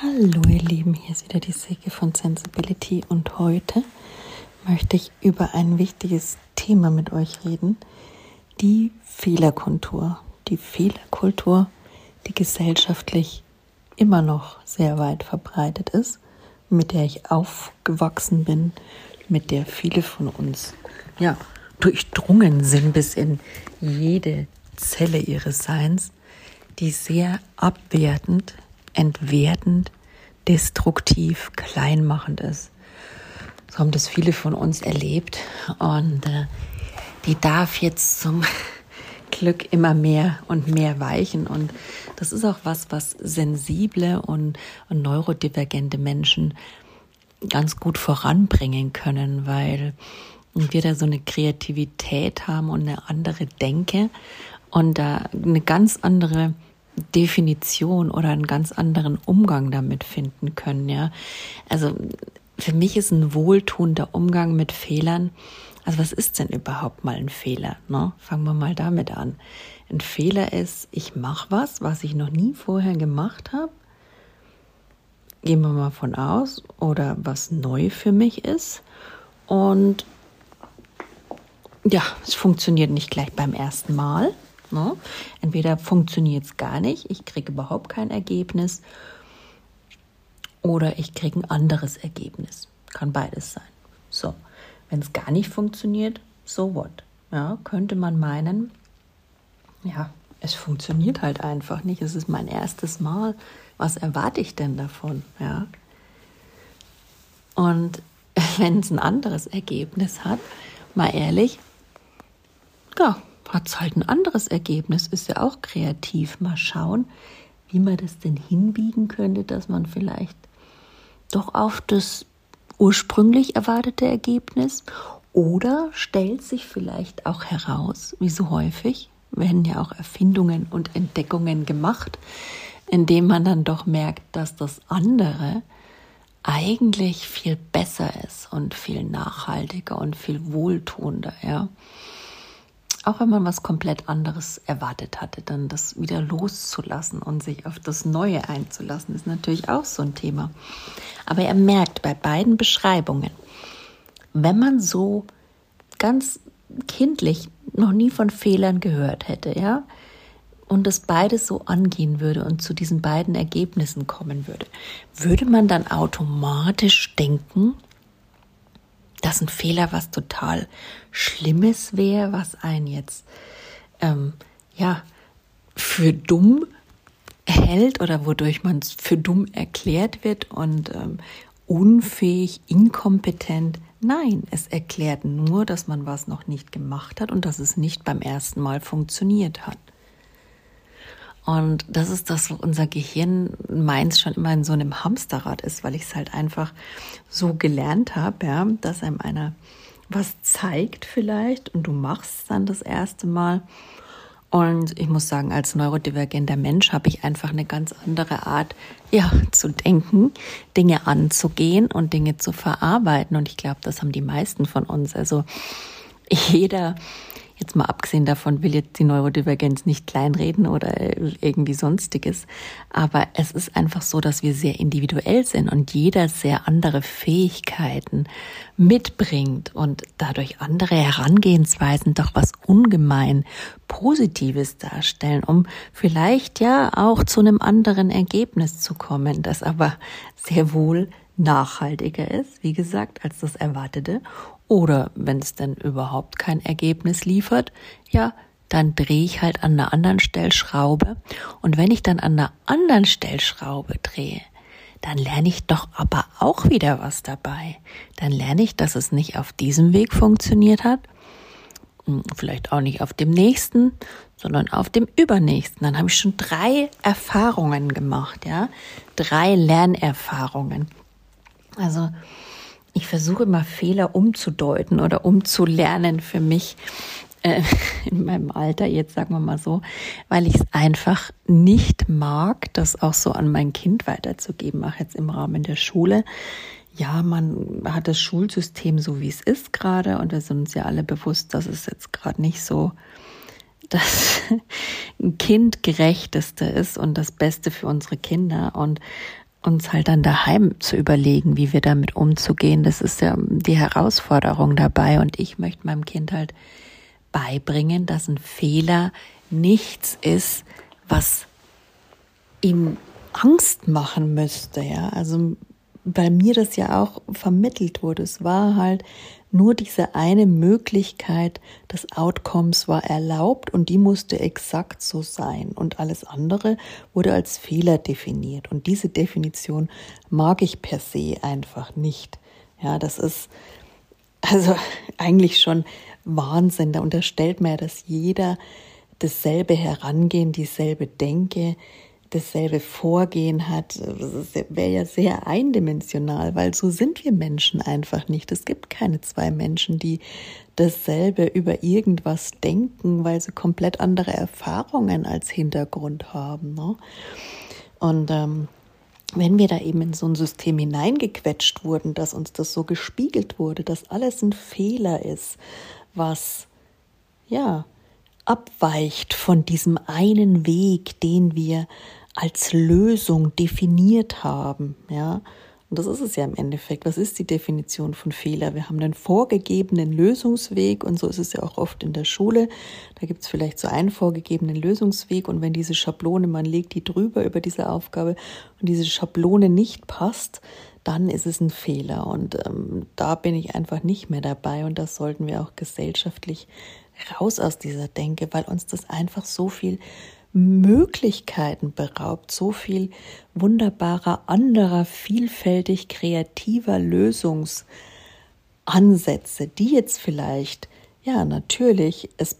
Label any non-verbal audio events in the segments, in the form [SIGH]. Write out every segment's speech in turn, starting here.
Hallo ihr Lieben, hier ist wieder die Säge von Sensibility und heute möchte ich über ein wichtiges Thema mit euch reden, die Fehlerkultur. Die Fehlerkultur, die gesellschaftlich immer noch sehr weit verbreitet ist, mit der ich aufgewachsen bin, mit der viele von uns ja durchdrungen sind bis in jede Zelle ihres Seins, die sehr abwertend, entwertend, destruktiv, kleinmachend ist. So haben das viele von uns erlebt und äh, die darf jetzt zum [LAUGHS] Glück immer mehr und mehr weichen und das ist auch was, was sensible und, und neurodivergente Menschen ganz gut voranbringen können, weil wir da so eine Kreativität haben und eine andere Denke und da eine ganz andere Definition oder einen ganz anderen Umgang damit finden können, ja. Also für mich ist ein wohltuender Umgang mit Fehlern. Also was ist denn überhaupt mal ein Fehler? Ne? Fangen wir mal damit an. Ein Fehler ist, ich mache was, was ich noch nie vorher gemacht habe. Gehen wir mal von aus oder was neu für mich ist. Und ja, es funktioniert nicht gleich beim ersten Mal. Ne? Entweder funktioniert es gar nicht, ich kriege überhaupt kein Ergebnis, oder ich kriege ein anderes Ergebnis. Kann beides sein. So, wenn es gar nicht funktioniert, so what? Ja, könnte man meinen, ja, es funktioniert halt einfach nicht. Es ist mein erstes Mal. Was erwarte ich denn davon? Ja. Und [LAUGHS] wenn es ein anderes Ergebnis hat, mal ehrlich, ja, hat es halt ein anderes Ergebnis, ist ja auch kreativ. Mal schauen, wie man das denn hinbiegen könnte, dass man vielleicht doch auf das ursprünglich erwartete Ergebnis oder stellt sich vielleicht auch heraus, wie so häufig, werden ja auch Erfindungen und Entdeckungen gemacht, indem man dann doch merkt, dass das andere eigentlich viel besser ist und viel nachhaltiger und viel wohltuender, ja auch wenn man was komplett anderes erwartet hatte, dann das wieder loszulassen und sich auf das Neue einzulassen, ist natürlich auch so ein Thema. Aber er merkt bei beiden Beschreibungen, wenn man so ganz kindlich noch nie von Fehlern gehört hätte, ja, und das beides so angehen würde und zu diesen beiden Ergebnissen kommen würde, würde man dann automatisch denken, dass ein Fehler was total Schlimmes wäre, was einen jetzt ähm, ja für dumm hält oder wodurch man für dumm erklärt wird und ähm, unfähig, inkompetent. Nein, es erklärt nur, dass man was noch nicht gemacht hat und dass es nicht beim ersten Mal funktioniert hat. Und das ist das, wo unser Gehirn meins schon immer in so einem Hamsterrad ist, weil ich es halt einfach so gelernt habe, ja, dass einem einer was zeigt vielleicht und du machst dann das erste Mal. Und ich muss sagen, als neurodivergenter Mensch habe ich einfach eine ganz andere Art, ja, zu denken, Dinge anzugehen und Dinge zu verarbeiten. Und ich glaube, das haben die meisten von uns. Also [LAUGHS] jeder Jetzt mal abgesehen davon will jetzt die Neurodivergenz nicht kleinreden oder irgendwie sonstiges. Aber es ist einfach so, dass wir sehr individuell sind und jeder sehr andere Fähigkeiten mitbringt und dadurch andere Herangehensweisen doch was ungemein Positives darstellen, um vielleicht ja auch zu einem anderen Ergebnis zu kommen, das aber sehr wohl nachhaltiger ist, wie gesagt, als das Erwartete oder wenn es denn überhaupt kein Ergebnis liefert, ja, dann drehe ich halt an einer anderen Stellschraube. Und wenn ich dann an einer anderen Stellschraube drehe, dann lerne ich doch aber auch wieder was dabei. Dann lerne ich, dass es nicht auf diesem Weg funktioniert hat, hm, vielleicht auch nicht auf dem nächsten, sondern auf dem übernächsten. Dann habe ich schon drei Erfahrungen gemacht, ja, drei Lernerfahrungen. Also ich versuche immer Fehler umzudeuten oder umzulernen für mich äh, [LAUGHS] in meinem Alter, jetzt sagen wir mal so, weil ich es einfach nicht mag, das auch so an mein Kind weiterzugeben, auch jetzt im Rahmen der Schule. Ja, man hat das Schulsystem so, wie es ist gerade und wir sind uns ja alle bewusst, dass es jetzt gerade nicht so [LAUGHS] das kindgerechteste ist und das Beste für unsere Kinder. Und uns halt dann daheim zu überlegen, wie wir damit umzugehen. Das ist ja die Herausforderung dabei. Und ich möchte meinem Kind halt beibringen, dass ein Fehler nichts ist, was ihm Angst machen müsste. Ja, also bei mir das ja auch vermittelt wurde. Es war halt nur diese eine Möglichkeit des Outcomes war erlaubt und die musste exakt so sein und alles andere wurde als Fehler definiert und diese Definition mag ich per se einfach nicht. Ja, das ist also [LAUGHS] eigentlich schon Wahnsinn. Da unterstellt man ja, dass jeder dasselbe Herangehen, dieselbe Denke, dasselbe Vorgehen hat, das wäre ja sehr eindimensional, weil so sind wir Menschen einfach nicht. Es gibt keine zwei Menschen, die dasselbe über irgendwas denken, weil sie komplett andere Erfahrungen als Hintergrund haben. Ne? Und ähm, wenn wir da eben in so ein System hineingequetscht wurden, dass uns das so gespiegelt wurde, dass alles ein Fehler ist, was ja abweicht von diesem einen Weg, den wir als Lösung definiert haben, ja. Und das ist es ja im Endeffekt. Was ist die Definition von Fehler? Wir haben einen vorgegebenen Lösungsweg und so ist es ja auch oft in der Schule. Da gibt es vielleicht so einen vorgegebenen Lösungsweg und wenn diese Schablone, man legt die drüber über diese Aufgabe und diese Schablone nicht passt, dann ist es ein Fehler. Und ähm, da bin ich einfach nicht mehr dabei und das sollten wir auch gesellschaftlich raus aus dieser Denke, weil uns das einfach so viel Möglichkeiten beraubt, so viel wunderbarer, anderer, vielfältig kreativer Lösungsansätze, die jetzt vielleicht, ja, natürlich, es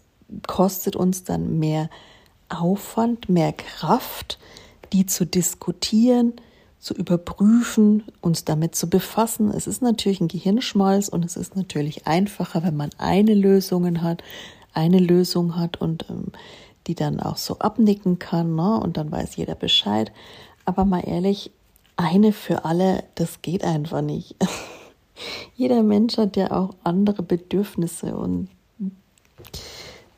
kostet uns dann mehr Aufwand, mehr Kraft, die zu diskutieren, zu überprüfen, uns damit zu befassen. Es ist natürlich ein Gehirnschmalz und es ist natürlich einfacher, wenn man eine Lösung hat, eine Lösung hat und ähm, die dann auch so abnicken kann, ne? und dann weiß jeder Bescheid. Aber mal ehrlich, eine für alle, das geht einfach nicht. [LAUGHS] jeder Mensch hat ja auch andere Bedürfnisse und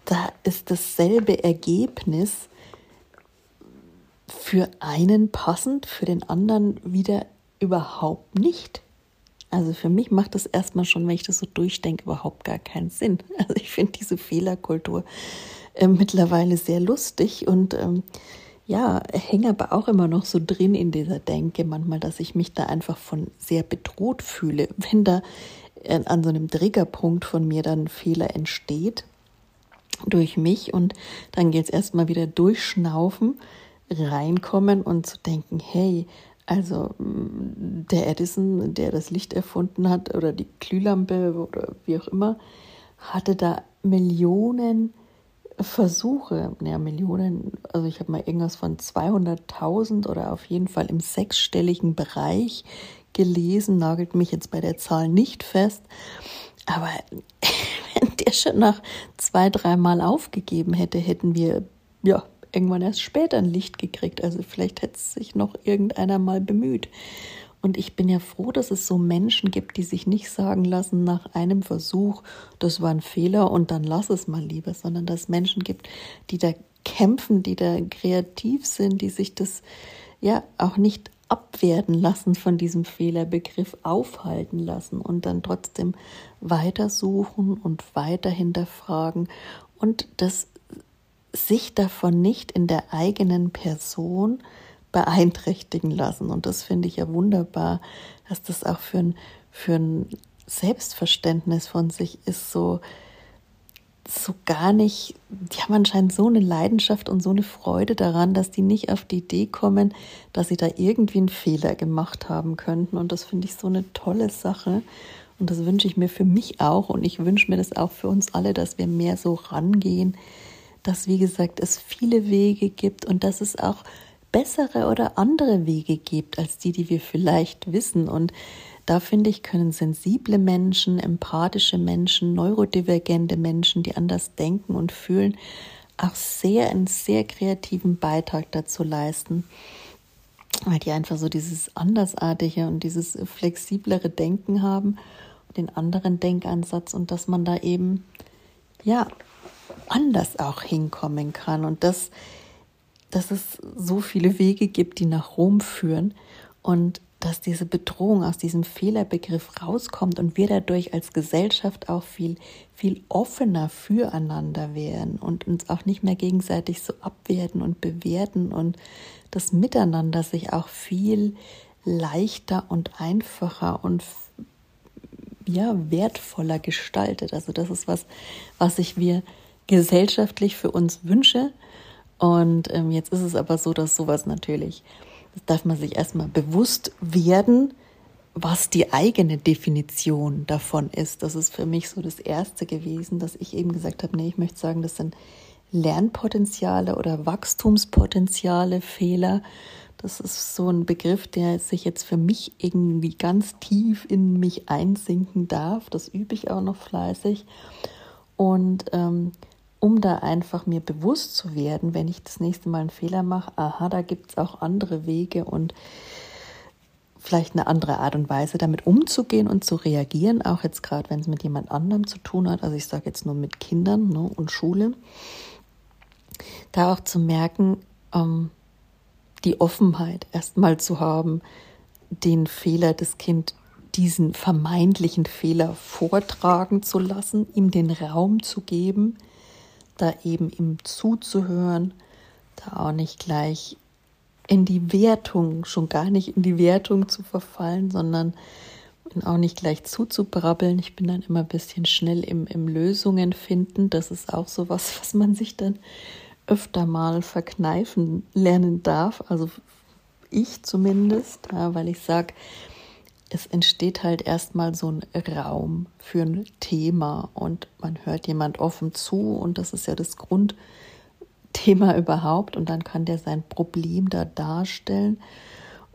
da ist dasselbe Ergebnis für einen passend, für den anderen wieder überhaupt nicht. Also für mich macht das erstmal schon, wenn ich das so durchdenke, überhaupt gar keinen Sinn. [LAUGHS] Also ich finde diese Fehlerkultur äh, mittlerweile sehr lustig und ähm, ja, hänge aber auch immer noch so drin in dieser Denke manchmal, dass ich mich da einfach von sehr bedroht fühle, [LAUGHS] wenn da äh, an so einem Triggerpunkt von mir dann Fehler entsteht durch mich und dann geht es erstmal wieder durchschnaufen, reinkommen und zu denken, hey, also mm, der Edison, der das Licht erfunden hat oder die Glühlampe oder wie auch immer, hatte da Millionen Versuche, ja, Millionen, also ich habe mal irgendwas von 200.000 oder auf jeden Fall im sechsstelligen Bereich gelesen, nagelt mich jetzt bei der Zahl nicht fest. Aber [LAUGHS] wenn der schon nach zwei, dreimal aufgegeben hätte, hätten wir ja irgendwann erst später ein Licht gekriegt. Also vielleicht hätte sich noch irgendeiner mal bemüht. Und ich bin ja froh, dass es so Menschen gibt, die sich nicht sagen lassen nach einem Versuch, das war ein Fehler und dann lass es mal lieber, sondern dass es Menschen gibt, die da kämpfen, die da kreativ sind, die sich das ja auch nicht abwerten lassen von diesem Fehlerbegriff, aufhalten lassen und dann trotzdem weitersuchen und weiter hinterfragen und das sich davon nicht in der eigenen Person beeinträchtigen lassen. Und das finde ich ja wunderbar, dass das auch für ein, für ein Selbstverständnis von sich ist, so, so gar nicht, die haben anscheinend so eine Leidenschaft und so eine Freude daran, dass die nicht auf die Idee kommen, dass sie da irgendwie einen Fehler gemacht haben könnten. Und das finde ich so eine tolle Sache. Und das wünsche ich mir für mich auch. Und ich wünsche mir das auch für uns alle, dass wir mehr so rangehen, dass, wie gesagt, es viele Wege gibt und dass es auch bessere oder andere Wege gibt als die, die wir vielleicht wissen. Und da finde ich, können sensible Menschen, empathische Menschen, neurodivergente Menschen, die anders denken und fühlen, auch sehr einen sehr kreativen Beitrag dazu leisten, weil die einfach so dieses andersartige und dieses flexiblere Denken haben, den anderen Denkansatz und dass man da eben ja anders auch hinkommen kann und das dass es so viele Wege gibt, die nach Rom führen und dass diese Bedrohung aus diesem Fehlerbegriff rauskommt und wir dadurch als Gesellschaft auch viel, viel offener füreinander werden und uns auch nicht mehr gegenseitig so abwerten und bewerten und das Miteinander sich auch viel leichter und einfacher und ja, wertvoller gestaltet. Also das ist was, was ich mir gesellschaftlich für uns wünsche. Und ähm, jetzt ist es aber so, dass sowas natürlich das darf man sich erstmal bewusst werden, was die eigene Definition davon ist. Das ist für mich so das Erste gewesen, dass ich eben gesagt habe, nee, ich möchte sagen, das sind Lernpotenziale oder Wachstumspotenziale, Fehler. Das ist so ein Begriff, der sich jetzt für mich irgendwie ganz tief in mich einsinken darf. Das übe ich auch noch fleißig. Und ähm, um da einfach mir bewusst zu werden, wenn ich das nächste Mal einen Fehler mache, aha, da gibt es auch andere Wege und vielleicht eine andere Art und Weise, damit umzugehen und zu reagieren, auch jetzt gerade, wenn es mit jemand anderem zu tun hat. Also ich sage jetzt nur mit Kindern ne, und Schule. Da auch zu merken, ähm, die Offenheit erstmal zu haben, den Fehler des Kind, diesen vermeintlichen Fehler vortragen zu lassen, ihm den Raum zu geben, da eben ihm zuzuhören, da auch nicht gleich in die Wertung, schon gar nicht in die Wertung zu verfallen, sondern auch nicht gleich zuzubrabbeln. Ich bin dann immer ein bisschen schnell im, im Lösungen finden. Das ist auch so was, [LAUGHS] was man sich dann öfter mal verkneifen lernen darf. Also ich zumindest, ja, weil ich sage, es entsteht halt erstmal so ein Raum für ein Thema und man hört jemand offen zu und das ist ja das Grundthema [LAUGHS] überhaupt und dann kann der sein Problem da darstellen.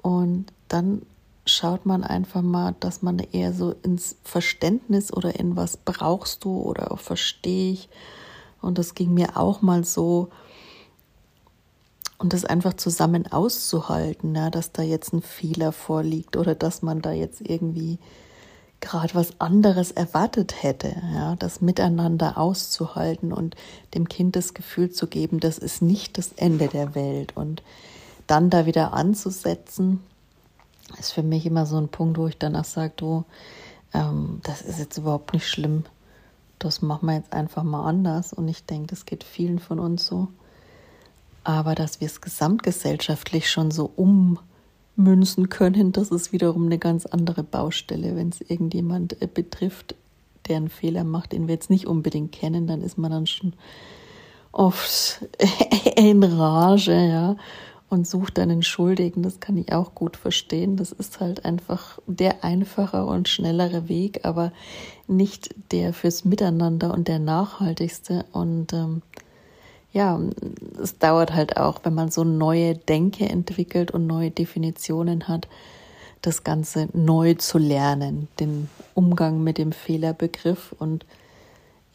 Und dann schaut man einfach mal, dass man eher so ins Verständnis oder in was brauchst du oder verstehe ich. Und das ging mir auch mal so, und das einfach zusammen auszuhalten, ja, dass da jetzt ein Fehler vorliegt oder dass man da jetzt irgendwie gerade was anderes erwartet hätte, ja, das miteinander auszuhalten und dem Kind das Gefühl zu geben, das ist nicht das Ende der Welt. Und dann da wieder anzusetzen, ist für mich immer so ein Punkt, wo ich danach sage, du, ähm, das ist jetzt überhaupt nicht schlimm, das machen wir jetzt einfach mal anders. Und ich denke, das geht vielen von uns so aber dass wir es gesamtgesellschaftlich schon so ummünzen können, das ist wiederum eine ganz andere Baustelle. Wenn es irgendjemand äh, betrifft, der einen Fehler macht, den wir jetzt nicht unbedingt kennen, dann ist man dann schon oft [LAUGHS] in Rage, ja, und sucht einen Schuldigen. Das kann ich auch gut verstehen. Das ist halt einfach der einfache und schnellere Weg, aber nicht der fürs Miteinander und der nachhaltigste. Und ähm, ja, es dauert halt auch, wenn man so neue Denke entwickelt und neue Definitionen hat, das Ganze neu zu lernen, den Umgang mit dem Fehlerbegriff und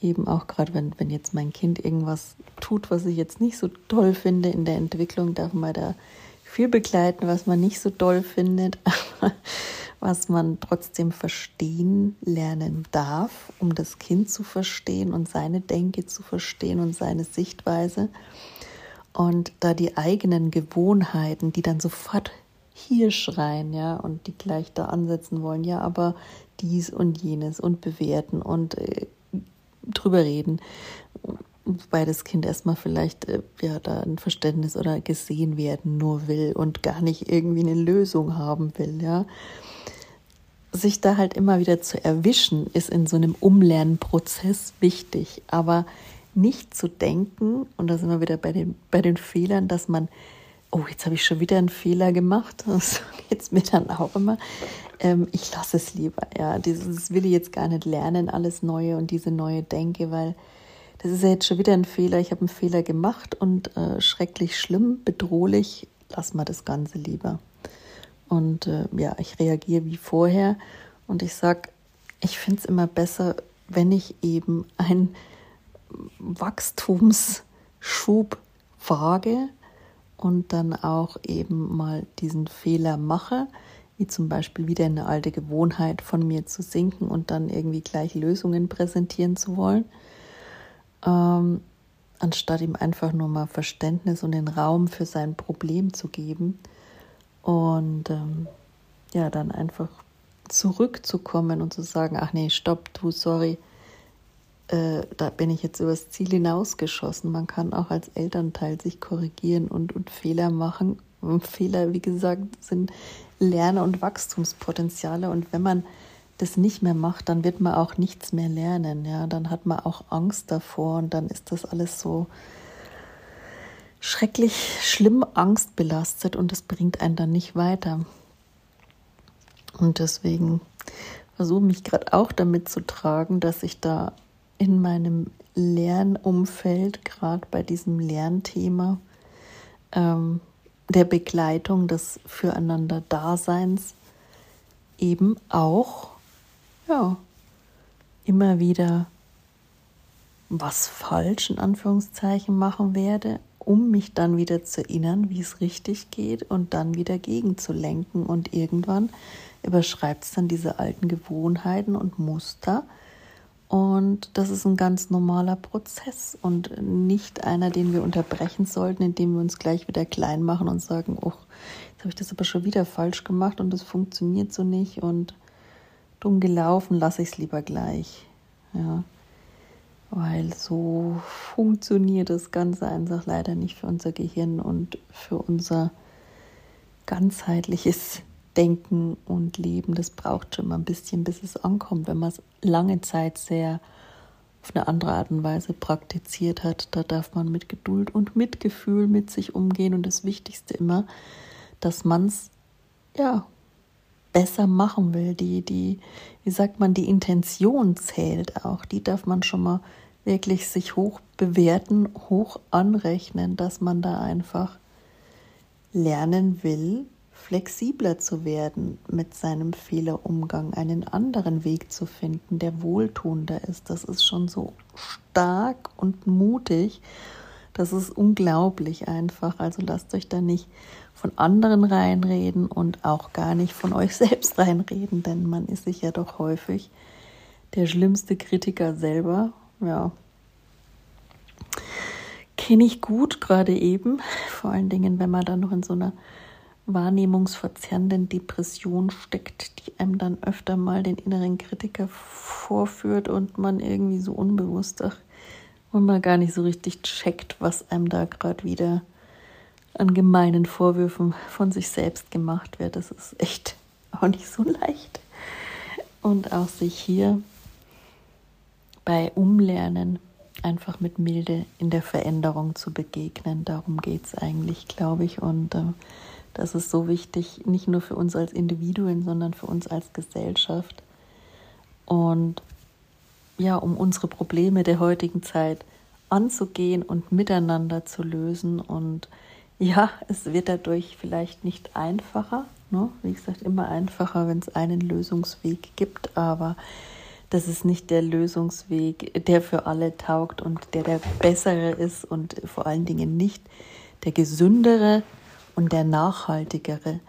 eben auch gerade, wenn, wenn jetzt mein Kind irgendwas tut, was ich jetzt nicht so toll finde in der Entwicklung, darf man da viel begleiten, was man nicht so toll findet. [LAUGHS] Aber was man trotzdem verstehen lernen darf, um das Kind zu verstehen und seine Denke zu verstehen und seine Sichtweise. Und da die eigenen Gewohnheiten, die dann sofort hier schreien, ja, und die gleich da ansetzen wollen, ja, aber dies und jenes und bewerten und äh, drüber reden, wobei das Kind erstmal vielleicht äh, ja da ein Verständnis oder gesehen werden nur will und gar nicht irgendwie eine Lösung haben will, ja sich da halt immer wieder zu erwischen, ist in so einem Umlernprozess wichtig. Aber nicht zu denken, und da sind wir wieder bei den, bei den Fehlern, dass man, oh, jetzt habe ich schon wieder einen Fehler gemacht, [LAUGHS] das geht es mir dann auch immer. Ähm, ich lasse es lieber, ja. Dieses will ich jetzt gar nicht lernen, alles Neue und diese neue Denke, weil das ist ja jetzt schon wieder ein Fehler. Ich habe einen Fehler gemacht und äh, schrecklich schlimm, bedrohlich, lass mal das Ganze lieber. Und äh, ja, ich reagiere wie vorher und ich sage, ich finde es immer besser, wenn ich eben einen Wachstumsschub wage und dann auch eben mal diesen Fehler mache, wie zum Beispiel wieder eine alte Gewohnheit von mir zu sinken und dann irgendwie gleich Lösungen präsentieren zu wollen, ähm, anstatt ihm einfach nur mal Verständnis und den Raum für sein Problem zu geben und ähm, ja, dann einfach zurückzukommen und zu sagen, ach nee, stopp, du, sorry, äh, da bin ich jetzt übers Ziel hinausgeschossen. Man kann auch als Elternteil sich korrigieren und, und Fehler machen. Und [LAUGHS] Fehler, wie gesagt, sind Lerne- und Wachstumspotenziale. Und wenn man das nicht mehr macht, dann wird man auch nichts mehr lernen. Ja, dann hat man auch Angst davor und dann ist das alles so schrecklich schlimm angstbelastet und das bringt einen dann nicht weiter. Und deswegen versuche mich gerade auch damit zu tragen, dass ich da in meinem Lernumfeld, gerade bei diesem Lernthema, ähm, der Begleitung des Füreinander-Daseins eben auch ja, immer wieder was falsch in Anführungszeichen machen werde, um mich dann wieder zu erinnern, wie es richtig geht und dann wieder gegenzulenken. Und irgendwann überschreibt es dann diese alten Gewohnheiten und Muster. Und das ist ein ganz normaler Prozess und nicht einer, den wir unterbrechen sollten, indem wir uns gleich wieder klein machen und sagen, oh, jetzt habe ich das aber schon wieder falsch gemacht und das funktioniert so nicht und dumm gelaufen, lasse ich es lieber gleich. Ja. Weil so funktioniert das Ganze einfach leider nicht für unser Gehirn und für unser ganzheitliches Denken und Leben, das braucht schon mal ein bisschen, bis es ankommt. Wenn man es lange Zeit sehr auf eine andere Art und Weise praktiziert hat, da darf man mit Geduld und Mitgefühl mit sich umgehen. Und das Wichtigste immer, dass man es ja besser machen will. Die, die, wie sagt man, die Intention zählt auch. Die darf man schon mal wirklich sich hoch bewerten, hoch anrechnen, dass man da einfach lernen will, flexibler zu werden mit seinem Fehlerumgang, einen anderen Weg zu finden, der wohltuender ist. Das ist schon so stark und mutig. Das ist unglaublich einfach. Also lasst euch da nicht von anderen reinreden und auch gar nicht von euch [LAUGHS] selbst reinreden, denn man ist sich ja doch häufig der schlimmste Kritiker selber. Ja. Kenne ich gut, gerade eben. [LAUGHS] Vor allen Dingen, wenn man dann noch in so einer wahrnehmungsverzerrenden Depression steckt, die einem dann öfter mal den inneren Kritiker vorführt und man irgendwie so unbewusst ach, und man gar nicht so richtig checkt, was einem da gerade wieder an gemeinen Vorwürfen von sich selbst gemacht wird. Das ist echt auch nicht so leicht. Und auch sich hier bei Umlernen einfach mit Milde in der Veränderung zu begegnen. Darum geht es eigentlich, glaube ich. Und äh, das ist so wichtig, nicht nur für uns als Individuen, sondern für uns als Gesellschaft. Und ja, um unsere Probleme der heutigen Zeit anzugehen und miteinander zu lösen. Und ja, es wird dadurch vielleicht nicht einfacher. Ne? Wie gesagt, immer einfacher, wenn es einen Lösungsweg gibt, aber das ist nicht der Lösungsweg, der für alle taugt und der der bessere ist und vor allen Dingen nicht der gesündere, und der nachhaltigere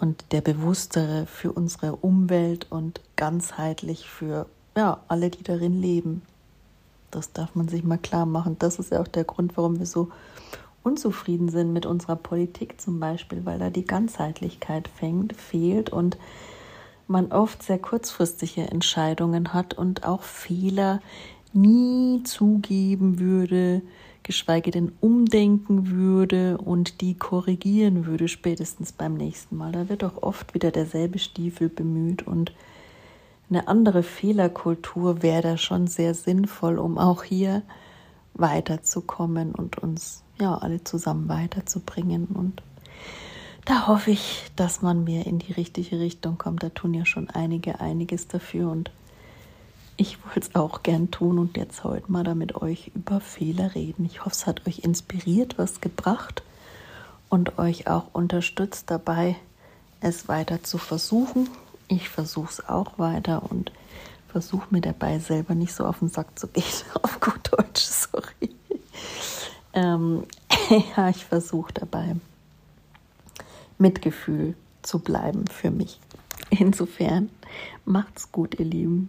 und der bewusstere für unsere Umwelt und ganzheitlich für ja, alle, die darin leben. Das darf man sich mal klar machen. Das ist ja auch der Grund, warum wir so unzufrieden sind mit unserer Politik zum Beispiel, weil da die Ganzheitlichkeit fängt, fehlt und man oft sehr kurzfristige Entscheidungen hat und auch Fehler nie zugeben würde, geschweige denn umdenken würde und die korrigieren würde, spätestens beim nächsten Mal. Da wird doch oft wieder derselbe Stiefel bemüht und eine andere Fehlerkultur wäre da schon sehr sinnvoll, um auch hier weiterzukommen und uns ja alle zusammen weiterzubringen. Und da hoffe ich, dass man mehr in die richtige Richtung kommt. Da tun ja schon einige einiges dafür und ich wollte es auch gern tun und jetzt heute mal da mit euch über Fehler reden. Ich hoffe, es hat euch inspiriert, was gebracht und euch auch unterstützt dabei, es weiter zu versuchen. Ich versuche es auch weiter und versuche mir dabei selber nicht so auf den Sack zu gehen. [LAUGHS] Auf gut Deutsch, sorry. Ähm, [LAUGHS] ja, ich versuche dabei Mitgefühl zu bleiben für mich. Insofern macht's gut, ihr Lieben.